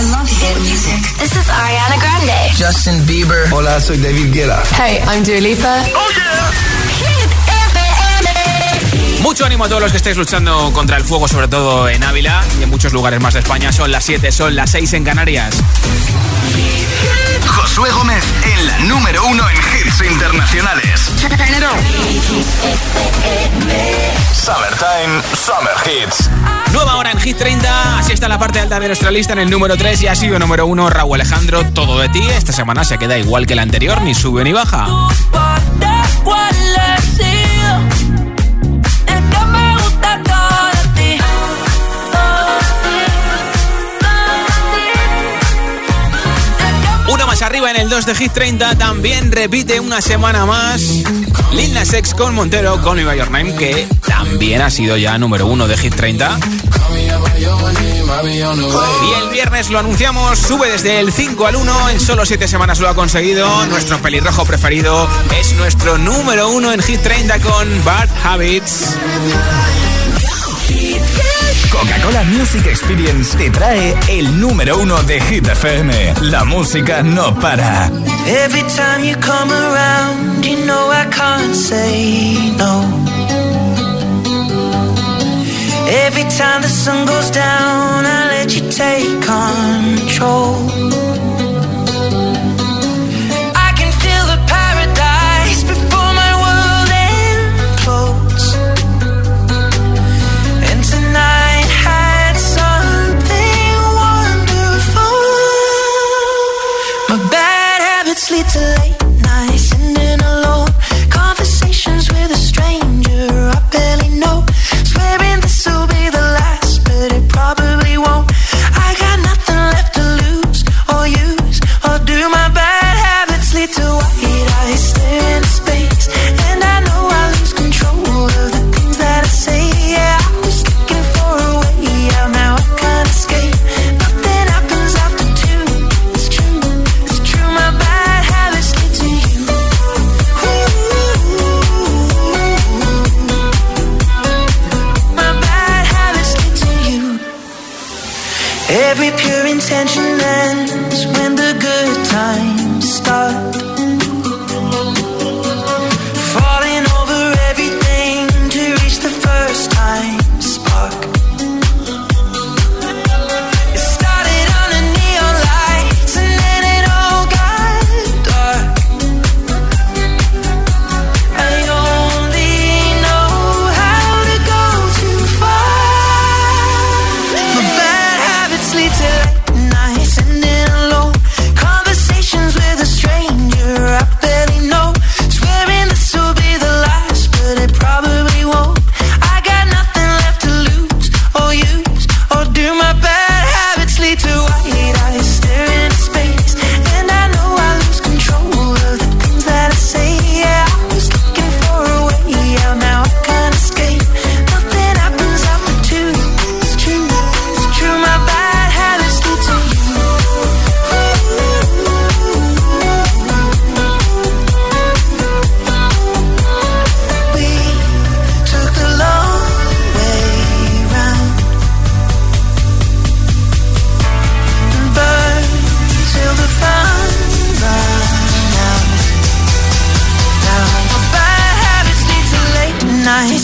I love hit music. This is Ariana Grande. Justin Bieber. Hola, soy David Guetta. Hey, I'm Dua Lipa. Oh yeah. Mucho ánimo a todos los que estéis luchando contra el fuego, sobre todo en Ávila y en muchos lugares más de España. Son las 7, son las 6 en Canarias. Josué Gómez en la número uno en hits internacionales. Summertime, Summer Hits. Nueva hora en Hit 30, así está la parte alta de nuestra lista en el número 3 y ha sido número 1 Raúl Alejandro, todo de ti. Esta semana se queda igual que la anterior, ni sube ni baja. Una más arriba en el 2 de Hit 30 también repite una semana más Lil Nas X con Montero, con By Your Name, que también ha sido ya número 1 de Hit 30. Y el viernes lo anunciamos, sube desde el 5 al 1, en solo 7 semanas lo ha conseguido. Nuestro pelirrojo preferido es nuestro número 1 en Hit 30 con Bad Habits. Coca-Cola Music Experience te trae el número uno de Hit FM. La música no para. Every time you come around, you know I can't say no. Every time the sun goes down, I let you take control. obviously too late.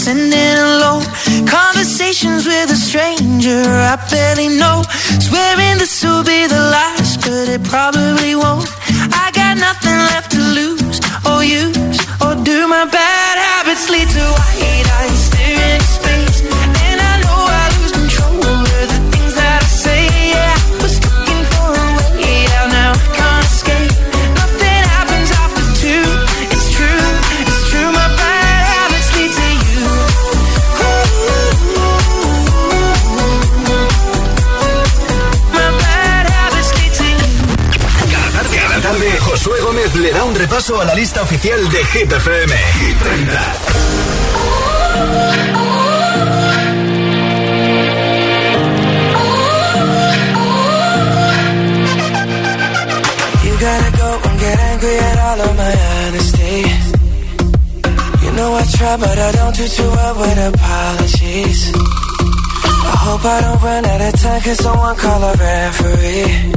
sending low conversations with a stranger I barely know. Swearing this will be the last, but it probably won't. I got nothing left to lose or use or do my best. La lista oficial de Hit FM. Hit 30. You gotta go and get angry at all of my honesty. You know I try, but I don't do too well with apologies. I hope I don't run out of time, cause someone call a referee.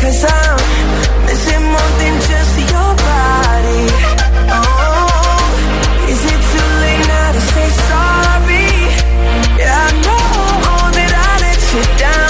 Cause I'm missing more than just your body. Oh, is it too late now to say sorry? Yeah, I know that I let you down.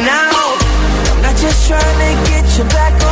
now. I'm not just trying to get you back on.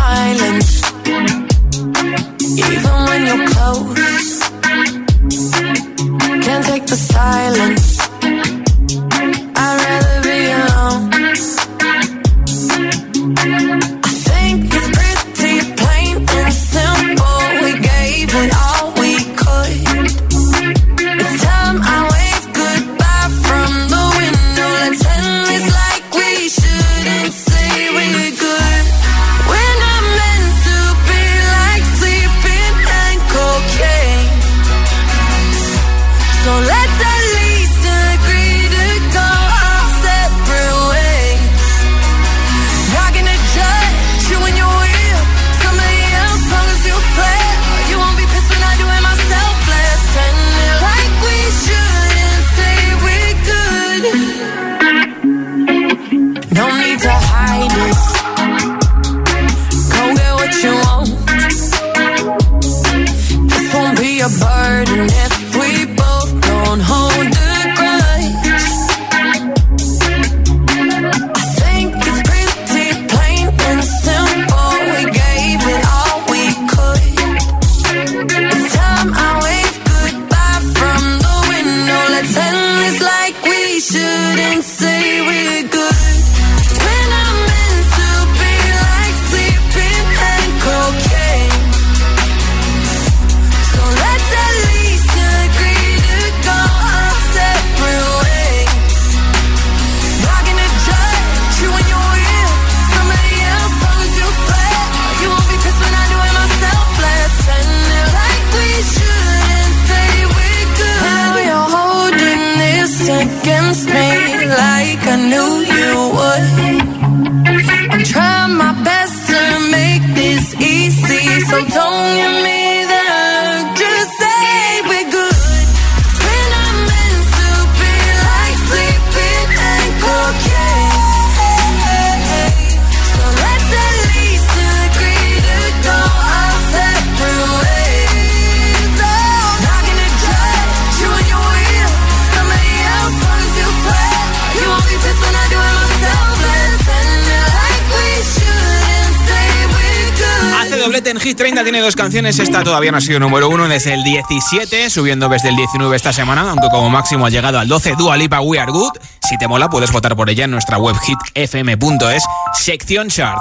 Esta todavía no ha sido número uno desde el 17, subiendo desde el 19 esta semana, aunque como máximo ha llegado al 12. Dua Lipa We Are Good. Si te mola, puedes votar por ella en nuestra web hitfm.es, sección chart.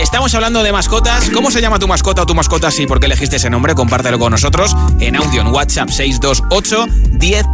Estamos hablando de mascotas. ¿Cómo se llama tu mascota o tu mascota? Sí, ¿por qué elegiste ese nombre? Compártelo con nosotros en audio en WhatsApp 628 10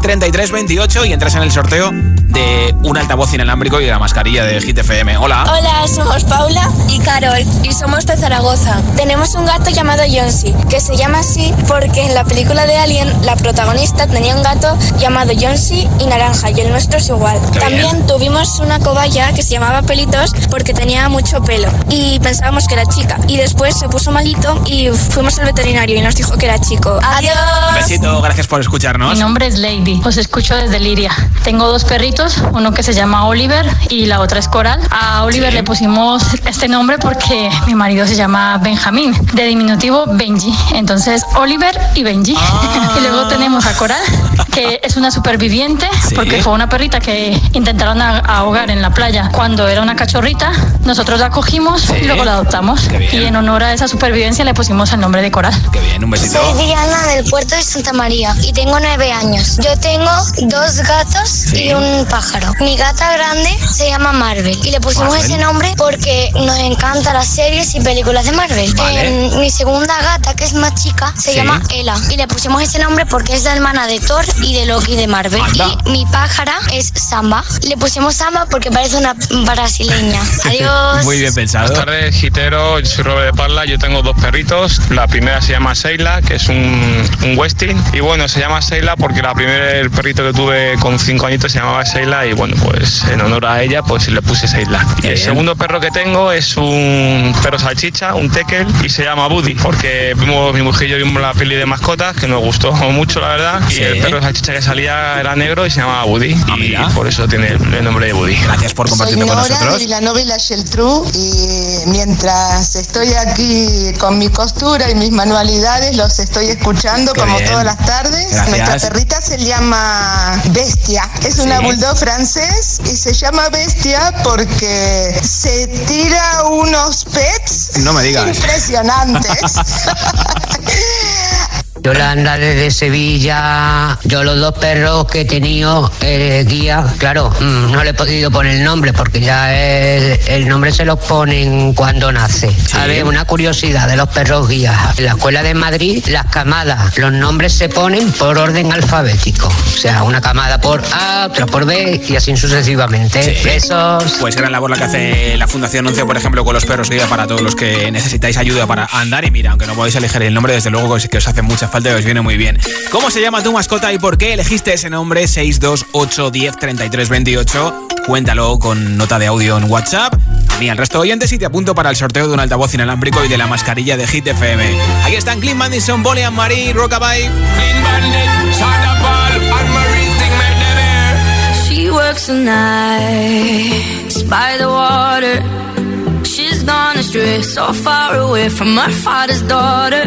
28 y entras en el sorteo de un altavoz inalámbrico y de la mascarilla de Hit FM. Hola. Hola, somos Paula y Carol y somos de Zaragoza. Tenemos un gato llamado Jonsi, que se llama así porque en la película de Alien la protagonista tenía un gato llamado Jonsi y naranja y el nuestro es igual. También tuvimos una cobaya que se llamaba Pelitos porque tenía mucho pelo y pensábamos que era chica y después se puso malito y fuimos al veterinario y nos dijo que era chico. Adiós. besito, gracias por escucharnos. Mi nombre es Lady, os escucho desde Liria. Tengo dos perritos, uno que se llama Oliver y la otra es Coral. A Oliver le pusimos este nombre porque mi marido se llama Benjamín, de diminutivo Benji. Entonces Oliver y Benji. Ah. y luego tenemos a Coral, que es una superviviente porque fue una perrita que intentaron ahogar en la playa cuando era una cachorrita. Nosotros la cogimos y luego la adoptamos. Y en honor a esa supervivencia le pusimos el nombre de Coral. Qué bien, un besito. Soy Diana del puerto de Santa María y tengo nueve años. Yo tengo dos gatos y un pájaro. Mi gata grande se llama Marvel y le pusimos Marvel. ese nombre porque nos encantan las series y películas de Marvel. Vale. En mi segunda gata, que es más chica, se Sí. llama Ella y le pusimos ese nombre porque es la hermana de Thor y de Loki de Marvel. Anda. Y mi pájara es Samba. Le pusimos Samba porque parece una brasileña. Adiós. Muy bien pensado. Buenas tardes, Gitero. Yo soy Robert de Parla. Yo tengo dos perritos. La primera se llama Seila, que es un, un Westin. Y bueno, se llama Seila porque la primera, el perrito que tuve con cinco añitos se llamaba Seila. Y bueno, pues en honor a ella, pues le puse Seila. Y el segundo perro que tengo es un perro salchicha, un tekel, y se llama Buddy. Porque vimos, mi mujer y yo vimos la peli de mascotas, que nos gustó mucho, la verdad. Sí. Y el perro salchicha que salía era negro y se llamaba Buddy. y por eso tiene el, nombre de Buddy. Gracias por Soy Nora de la novela Geltrú y mientras estoy aquí con mi costura y mis manualidades los estoy escuchando Qué como bien. todas las tardes. Gracias. Nuestra perrita se llama Bestia, es una Sí. bulldog francés y se llama Bestia porque se tira unos pets No me digas. impresionantes. Yolanda desde Sevilla. Yo los dos perros que he tenido, eh, guía, claro, mm, no le he podido poner el nombre porque ya el, el nombre se los ponen cuando nace. A ver, una curiosidad de los perros guías. En la escuela de Madrid, las camadas, los nombres se ponen por orden alfabético. O sea, una camada por A, otra por B y así sucesivamente. Besos. Pues gran labor la que hace la Fundación 11, por ejemplo, con los perros guía para todos los que necesitáis ayuda para andar. Y mira, aunque no podáis elegir el nombre, desde luego que os hace mucha falta y os viene muy bien. ¿Cómo se llama tu mascota y por qué elegiste ese nombre? 628 10 33 28. Cuéntalo con nota de audio en WhatsApp. A mí, al resto de oyentes, y te apunto para el sorteo de un altavoz inalámbrico y de la mascarilla de Hit FM. Aquí están Clean Bandison, Bonnie and Marie, Rockabye. Clean Bandit, Shonda Paul, and Marie She works the nights by the water. Gone astray, so far away from her father's daughter.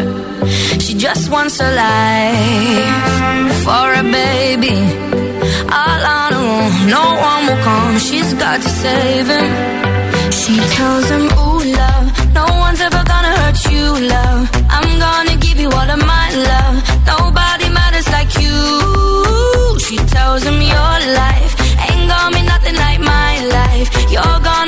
She just wants a life for a baby. All on her own, no one will come. She's got to save him. She tells him, Ooh, love, no one's ever gonna hurt you, love. I'm gonna give you all of my love. Nobody matters like you. She tells him, Your life ain't gonna be nothing like my life. You're gonna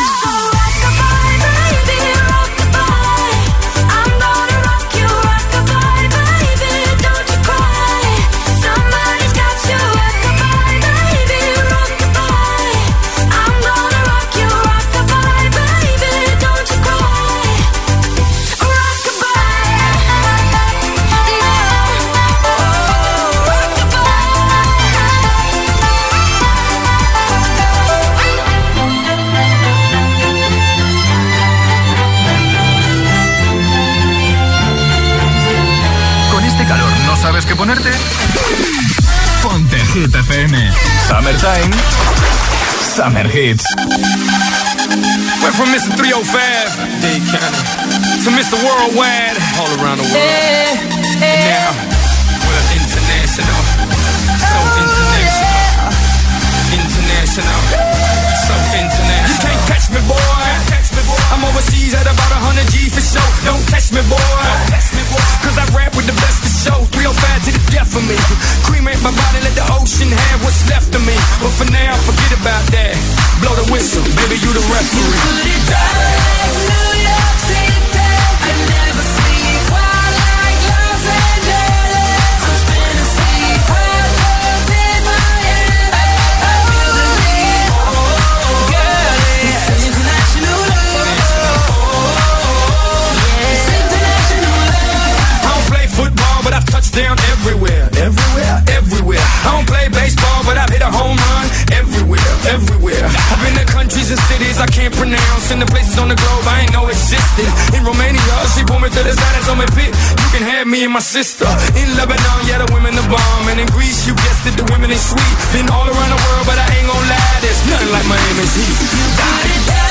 Ponerte? Ponte Hit FM. Summertime. Summer Hits. Went from Mr. 305, Dade County, to Mr. Worldwide, all around the world. And now, we're international. So oh, international. International. So international. You can't catch me, boy. I'm overseas at about 100 G for show. Don't catch me, boy. Cause I rap with the best death of me. Cremate my body, let the ocean have what's left of me. But for now, forget about that. Blow the whistle, baby, you the referee. You put it I and cities I can't pronounce, and the places on the globe I ain't know existed. In Romania, she pulled me to the side and told me, Pit, you can have me and my sister. In Lebanon, yeah, the women the bomb. And in Greece, you guessed it, the women is sweet. Been all around the world, but I ain't gon' lie, there's nothing like Miami's heat. Down in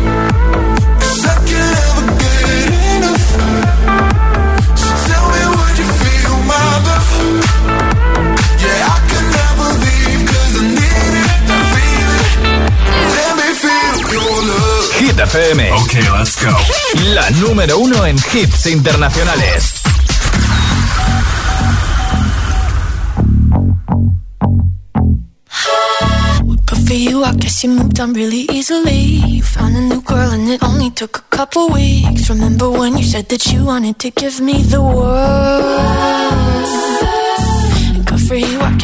principle, Ok, let's go. La número uno en hits internacionales. Good for you, I guess you moved on really easily. You found a new girl and it only took a couple weeks. Remember when you said that you wanted to give me the world?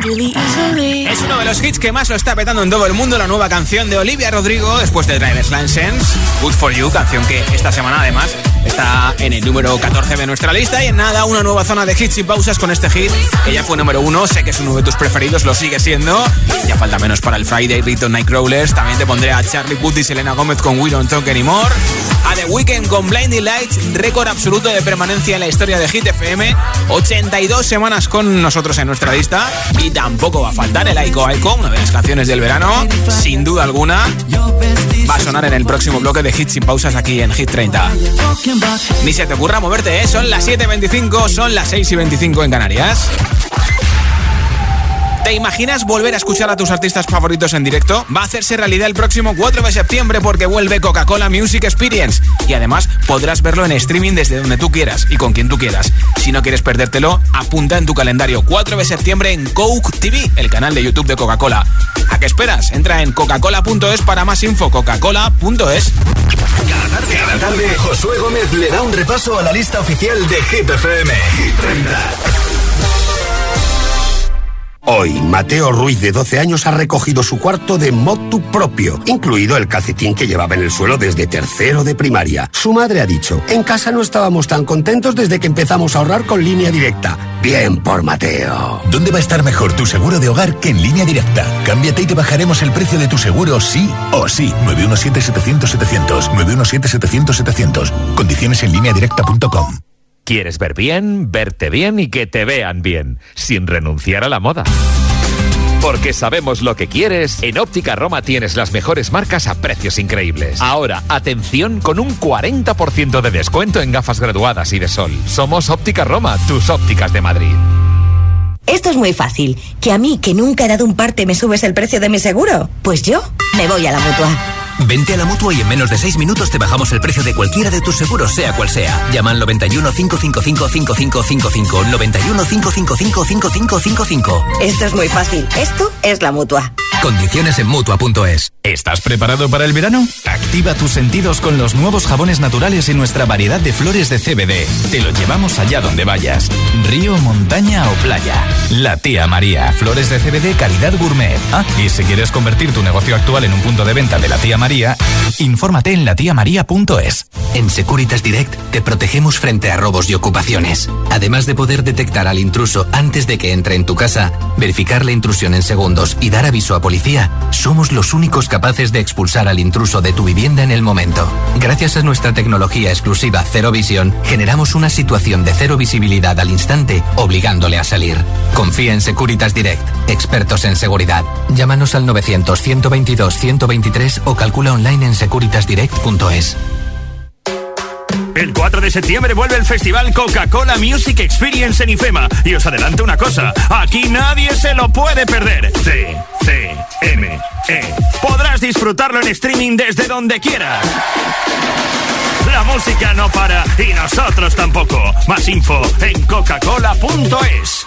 Es uno de los hits que más lo está petando en todo el mundo, la nueva canción de Olivia Rodrigo después de Driver's License, Good For You, canción que esta semana además está en el número 14 de nuestra lista. Y en nada una nueva zona de hits y pausas con este hit que ya fue número uno, sé que es uno de tus preferidos, lo sigue siendo, ya falta menos para el Friday Rito Nightcrawlers, también te pondré a Charlie Puth y Selena Gómez con We Don't Talk Anymore, a The Weeknd con Blinding Lights, récord absoluto de permanencia en la historia de Hit FM, 82 semanas con nosotros en nuestra lista y tampoco va a faltar el Aiko Aiko, una de las canciones del verano, sin duda alguna, va a sonar en el próximo bloque de Hits sin pausas aquí en Hit 30. Ni se te ocurra moverte, ¿eh? son las 7.25, son las 6.25 en Canarias. ¿Te imaginas volver a escuchar a tus artistas favoritos en directo? Va a hacerse realidad el próximo 4 de septiembre porque vuelve Coca-Cola Music Experience. Y además podrás verlo en streaming desde donde tú quieras y con quien tú quieras. Si no quieres perdértelo, apunta en tu calendario 4 de septiembre en Coke TV, el canal de YouTube de Coca-Cola. ¿A qué esperas? Entra en coca-cola.es para más info. Coca-Cola.es. Cada tarde, cada tarde, Josué Gómez le da un repaso a la lista oficial de Hit FM. Hit 30. Hoy, Mateo Ruiz, de 12 años, ha recogido su cuarto de motu propio, incluido el calcetín que llevaba en el suelo desde tercero de primaria. Su madre ha dicho, en casa no estábamos tan contentos desde que empezamos a ahorrar con línea directa. Bien por Mateo. ¿Dónde va a estar mejor tu seguro de hogar que en línea directa? Cámbiate y te bajaremos el precio de tu seguro sí o sí. 917-700-700. 917-700-700. Condiciones en línea directa.com. ¿Quieres ver bien, verte bien y que te vean bien, sin renunciar a la moda? Porque sabemos lo que quieres, en Óptica Roma tienes las mejores marcas a precios increíbles. Ahora, atención con un 40% de descuento en gafas graduadas y de sol. Somos Óptica Roma, tus ópticas de Madrid. Esto es muy fácil. ¿Que a mí, que nunca he dado un parte, me subes el precio de mi seguro? Pues yo me voy a la mutua. Vente a la mutua y en menos de 6 minutos te bajamos el precio de cualquiera de tus seguros, sea cual sea. Llama al 91 555 5555. 91 555 5555. Esto es muy fácil. Esto es la mutua. Condiciones en mutua.es. ¿Estás preparado para el verano? Activa tus sentidos con los nuevos jabones naturales y nuestra variedad de flores de CBD. Te lo llevamos allá donde vayas. Río, montaña o playa. La tía María. Flores de CBD calidad gourmet. Ah, y si quieres convertir tu negocio actual en un punto de venta de la tía María, infórmate en latiamaría.es. En Securitas Direct te protegemos frente a robos y ocupaciones. Además de poder detectar al intruso antes de que entre en tu casa, verificar la intrusión en segundos y dar aviso a policía, somos los únicos capaces de expulsar al intruso de tu vivienda en el momento. Gracias a nuestra tecnología exclusiva Cero Visión, generamos una situación de cero visibilidad al instante, obligándole a salir. Confía en Securitas Direct, expertos en seguridad. Llámanos al 900 122 123 o calcula online en securitasdirect.es. El 4 de septiembre vuelve el festival Coca-Cola Music Experience en IFEMA. Y os adelanto una cosa, aquí nadie se lo puede perder. C, C, M, E. Podrás disfrutarlo en streaming desde donde quieras. La música no para y nosotros tampoco. Más info en coca-cola.es.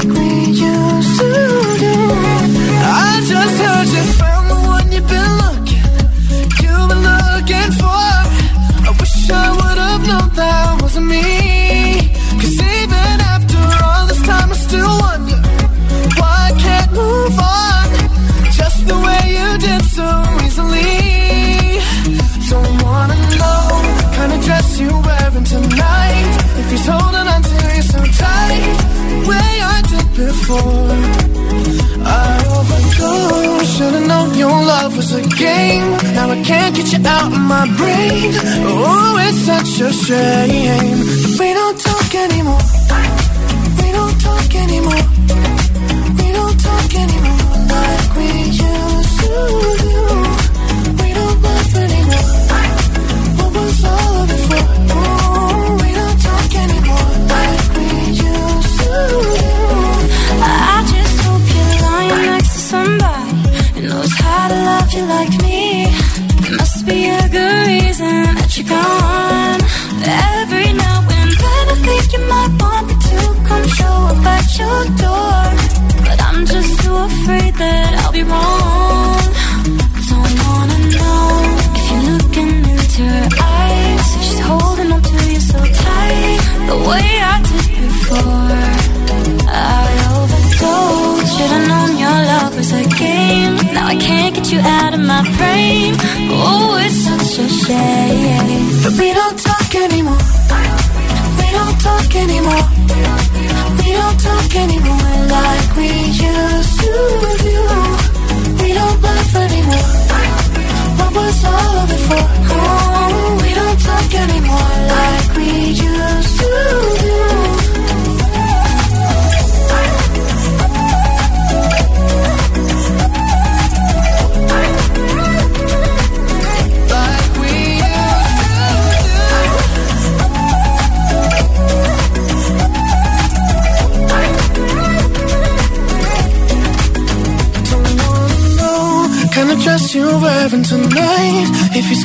was a game. Now I can't get you out of my brain. Oh, it's such a shame. We don't talk anymore. We don't talk anymore. We don't talk anymore like we used to your door. But I'm just too afraid that I'll be wrong. Don't wanna know if you're looking into her eyes. If she's holding on to you so tight, the way I did before. I overdosed. Should've known your love was a game. Now I can't get you out of my brain. Oh, it's such a shame. But we don't talk anymore. We don't talk anymore. We don't talk anymore like we used to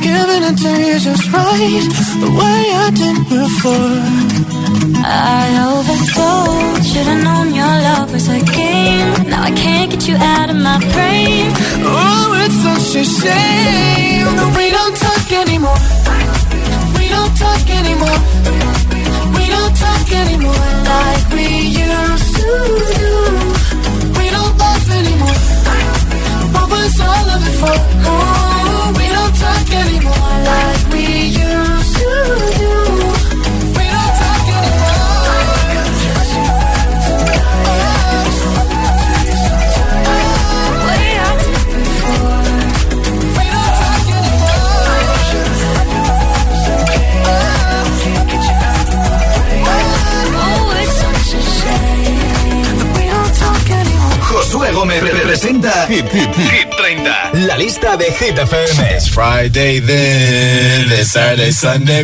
giving it to you just right The way I did before I overdosed. Should've known your love was a game. Now I can't get you out of my brain. Oh, it's such a shame that we don't talk anymore We don't talk anymore We don't talk anymore like we used to do We don't laugh anymore What was all of it for? Oh, don't talk anymore like we used to do We don't talk anymore Josué Gómez representa Hit, Hit, Hit 30. La lista de Hit FM. It's Friday then, it's Saturday, Sunday.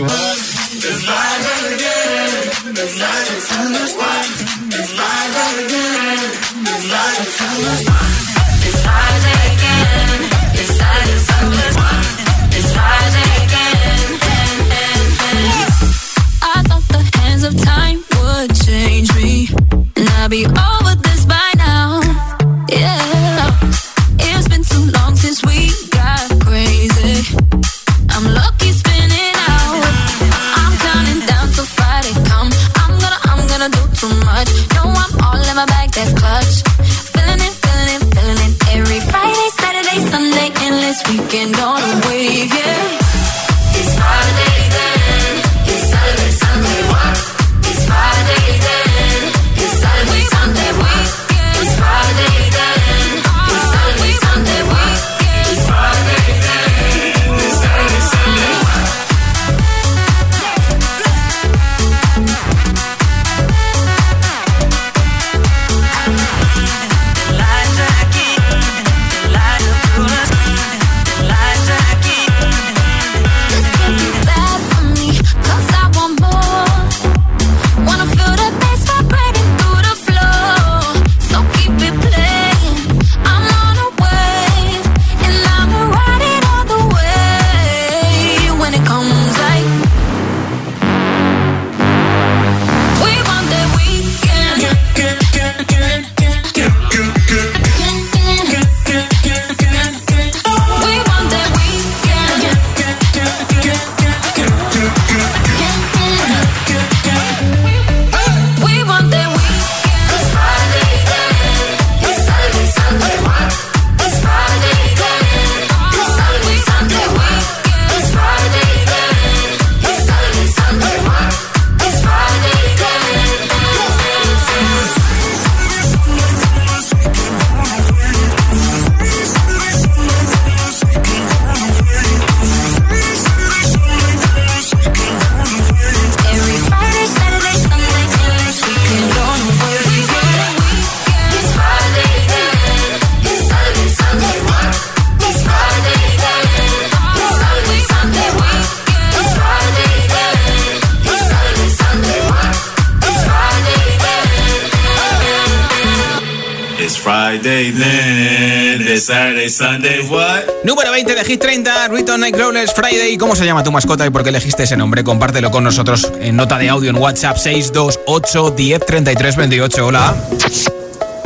Saturday, Sunday, what? Número 20 de Hit 30, Riton Nightcrawlers Friday. ¿Cómo se llama tu mascota y por qué elegiste ese nombre? Compártelo con nosotros en nota de audio en WhatsApp 628 10 33 28. Hola.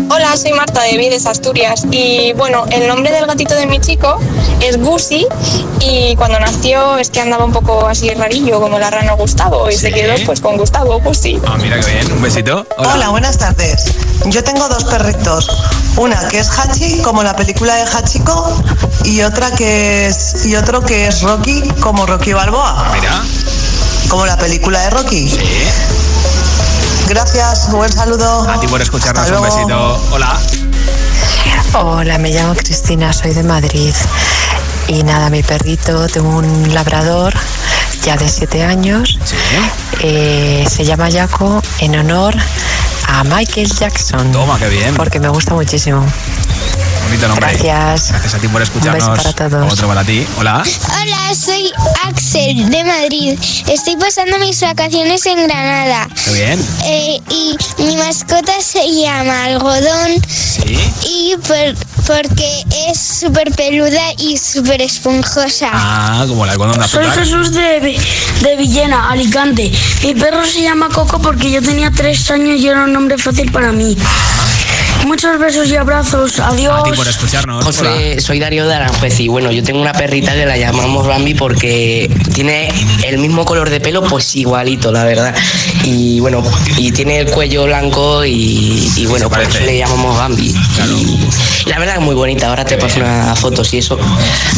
Hola, soy Marta de Vides, Asturias. Y bueno, el nombre del gatito de mi chico es Gusi. Y cuando nació es que andaba un poco así rarillo, como la rana Gustavo. Y se quedó pues con Gustavo Gusi. Ah, mira qué bien. Un besito. Hola. Hola, buenas tardes. Yo tengo dos perritos. Una que es Hachi, como la película de Hachiko, y otra que es y otro que es Rocky, como Rocky Balboa. Mira. Como la película de Rocky. Gracias, buen saludo. A ti por escucharnos. Hasta Un luego. besito. Hola. Hola, me llamo Cristina, soy de Madrid. Y nada, mi perrito, tengo un labrador ya de 7 años. Eh, se llama Jaco en honor a Michael Jackson. Toma, qué bien. Porque me gusta muchísimo. Bonito nombre. Gracias. Gracias a ti por escucharnos. Un beso para todos. Otro para ti. Hola. Hola, soy Axel de Madrid. Estoy pasando mis vacaciones en Granada. Qué bien. Eh, y mi mascota se llama Algodón. Sí. Y por- porque es súper peluda y súper esponjosa. Ah, como la algodón de Soy. Jesús de, de Villena, Alicante. Mi perro se llama Coco porque yo tenía tres años y era un nombre fácil para mí. Muchos besos y abrazos. Adiós. A ti por escucharnos. José, soy Darío de Aranjuez y bueno, yo tengo una perrita que la llamamos Bambi porque tiene el mismo color de pelo, pues igualito, la verdad. Y bueno, y tiene el cuello blanco y, y bueno, por eso le llamamos Bambi. Y la verdad es muy bonita, ahora te paso unas fotos y eso.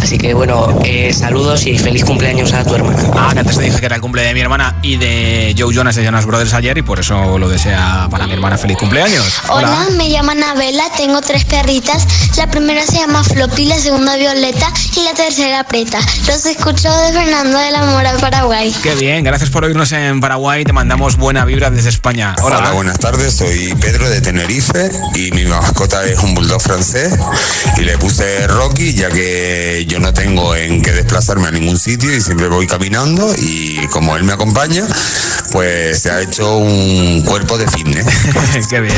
Así que bueno, eh, saludos y feliz cumpleaños a tu hermana. Ah, que antes te dije que era el cumple de mi hermana y de Joe Jonas de Jonas Brothers ayer y por eso lo desea para mi hermana feliz cumpleaños. Hola, me llamo Anabela, tengo tres perritas. La primera se llama Floppy, la segunda Violeta y la tercera Preta. Los escucho de Fernando de la Mora, Paraguay. Qué bien, gracias por oírnos en Paraguay. Te mandamos buena vibra desde España. Hola. Hola, buenas tardes. Soy Pedro de Tenerife y mi mascota es un bulldog francés y le puse Rocky ya que yo no tengo en qué desplazarme a ningún sitio y siempre voy caminando y como él me acompaña, pues se ha hecho un cuerpo de fitness. Qué bien.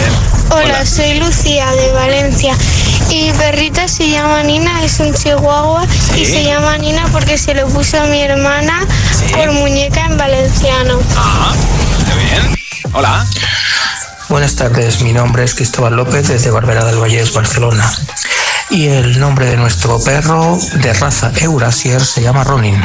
Hola, soy Lucía de Valencia y mi perrita se llama Nina, es un chihuahua y se llama Nina porque se lo puso a mi hermana por muñeca en valenciano. Qué bien. Hola. Buenas tardes, mi nombre es Cristóbal López desde Barberá del Vallés, Barcelona. Y el nombre de nuestro perro de raza Eurasier se llama Ronin.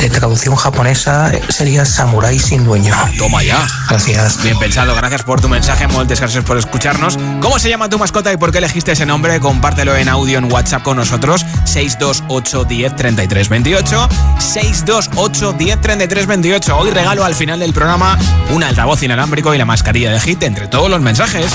De traducción japonesa sería Samurai sin dueño. Toma ya. Gracias. Bien pensado, gracias por tu mensaje, muchas gracias por escucharnos. ¿Cómo se llama tu mascota y por qué elegiste ese nombre? Compártelo en audio en WhatsApp con nosotros, 628 10 33 28, 628 10 33 28. Hoy regalo al final del programa un altavoz inalámbrico y la mascarilla de Hit entre todos los mensajes.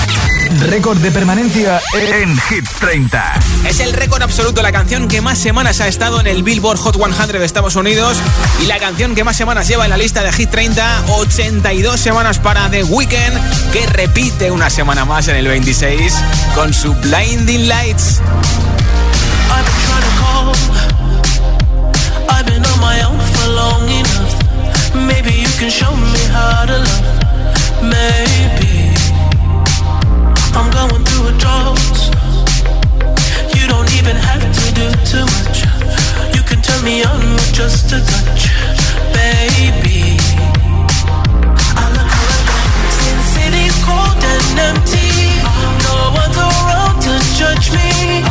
Récord de permanencia en Hit 30. Es el récord absoluto, la canción que más semanas ha estado en el Billboard Hot 100 de Estados Unidos y la canción que más semanas lleva en la lista de Hit 30, 82 semanas para The Weeknd, que repite una semana más en el 26 con su Blinding Lights. I've been trying to call. I've been on my own for long enough. Maybe you can show me how to love. Maybe I'm going through a drought. You don't even have to do too much. You can turn me on with just a touch, baby. I look around since cold and empty. No around to judge me.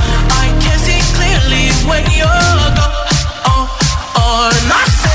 I can see clearly when you're gone. Oh, oh, and I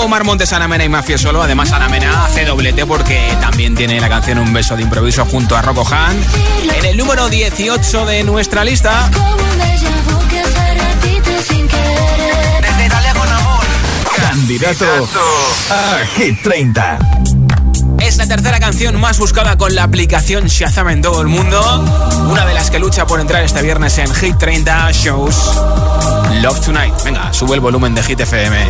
hasta el 5. Omar Montes, Ana Mena y Mafia Solo. Además, Ana Mena hace doblete porque también tiene la canción Un beso de improviso junto a Rocco Han. En el número 18 de nuestra lista. Candidato a Hit 30. Es la tercera canción más buscada con la aplicación Shazam en todo el mundo. Una de las que lucha por entrar este viernes en Hit 30 Shows. Love Tonight. Venga, sube el volumen de Hit FM.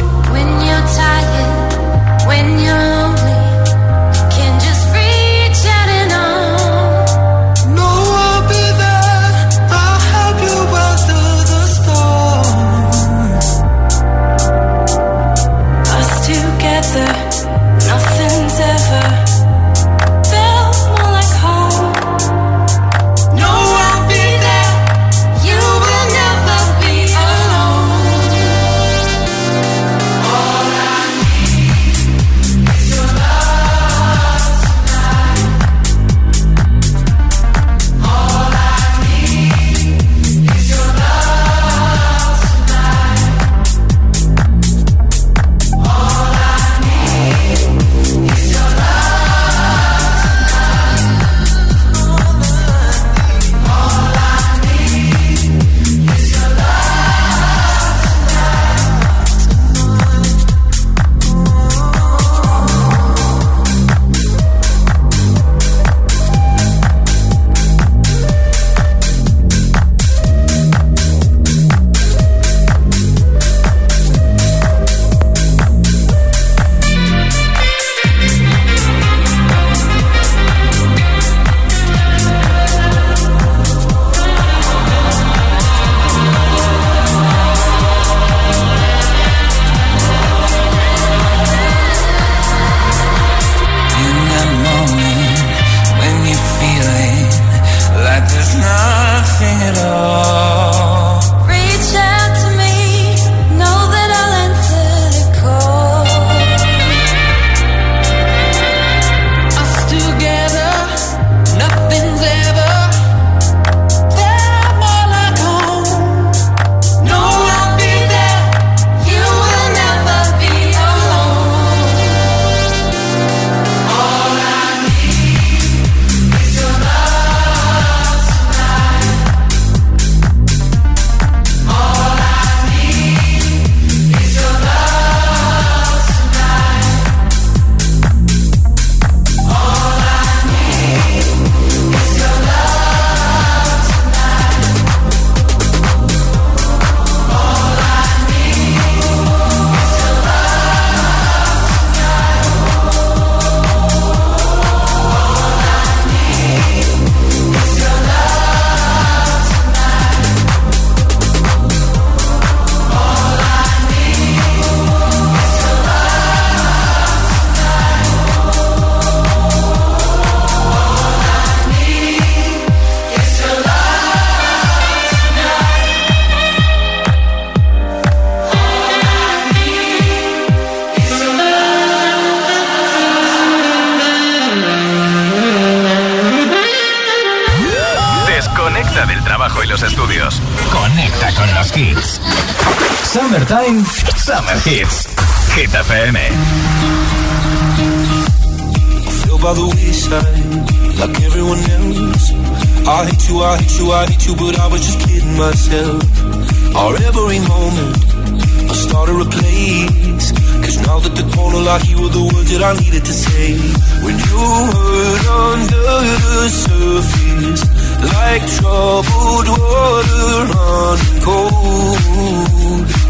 Hits. Hit FM. By the wayside, like everyone else. I hate you, I hate you, I hate you, but I was just kidding myself. Our every moment, I started a place. Cause now that the corner like you were the words that I needed to say. When you hurt under the surface, like troubled water running cold.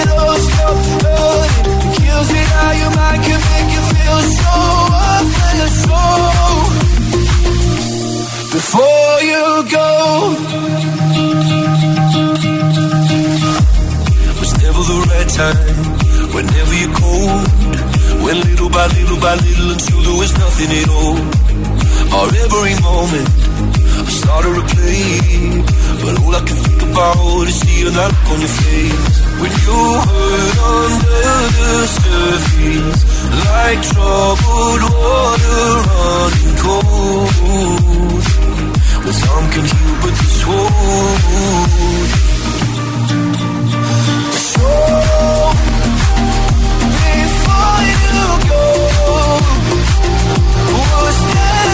it all. It kills me how your mind can make you feel so. Before you go, was never the right time. Whenever you're little by little by little until there was nothing at all. Our every moment we start to replay. But all I can think about is seeing that look on your face. When you hurt under the surface, like troubled water running cold. Well, some can heal, but this won't. So, before you go, was that?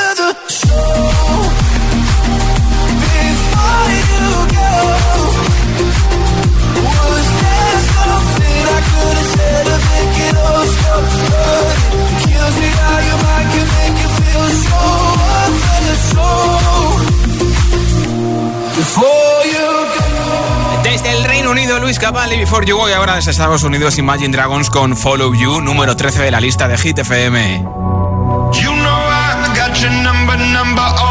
Desde el Reino Unido, Luis Capaldi, Before You Go, y ahora desde Estados Unidos, Imagine Dragons con Follow You, número 13 de la lista de Hit FM. You know I got your number, number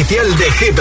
oficial de Hit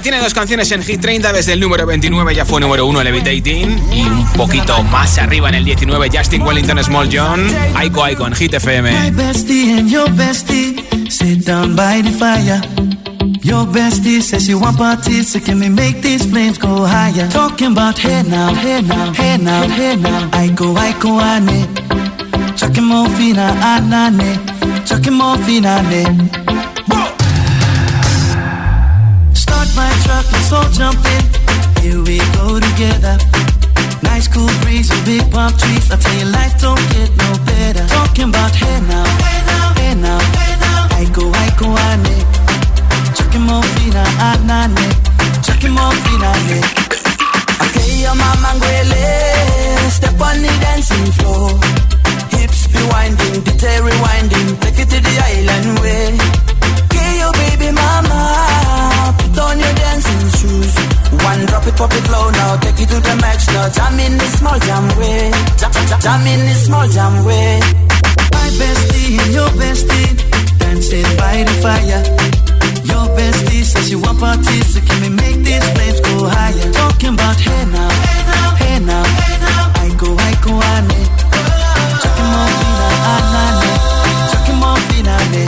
tiene dos canciones en Hit 30, desde el número 29 ya fue número 1 Levitating y un poquito más arriba en el 19 Justin Wellington Small John, Aiko Aiko en Hit My FM. bestie and your bestie sit down by the fire. Your bestie says she want parties, so can we make these flames go higher? Talking about hey now, hey now, hey now, hey now. I go, ane. Chucking more fina, anane. Chucking more fina, ne. My truck, let's all jump in. Here we go together. Nice cool breeze and big palm trees. I tell you, life don't get no better. Talking about hey now, hey now, hey now, hey now. I go, I go, ane. Chucking more fina, anane. Chucking more fina, ne. Okay, your mama ngwele. Step on the dancing floor. Hips be winding, detail rewinding. Take it to the island way. Baby mama. Put on your dancing shoes. One drop it, pop it low now. Take it to the max now. Jam in this small jam way. Jam, jam, jam in this small jam way. My bestie and your bestie dancing by the fire. Your bestie says she want parties, so can we make these flames go higher? Talking about hey now, hey now, hey now, hey now. I go, I go, ane. Chucking more fina, anane. Chucking more fina, ne. Let me take it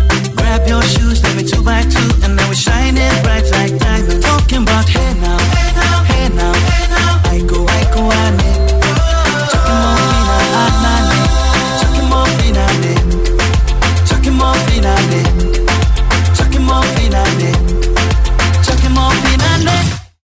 Grab your shoes, let me two by two, and now we shine it bright like diamonds. Talking about hey now, hey now, hey now, hey now. I go, I go, I need.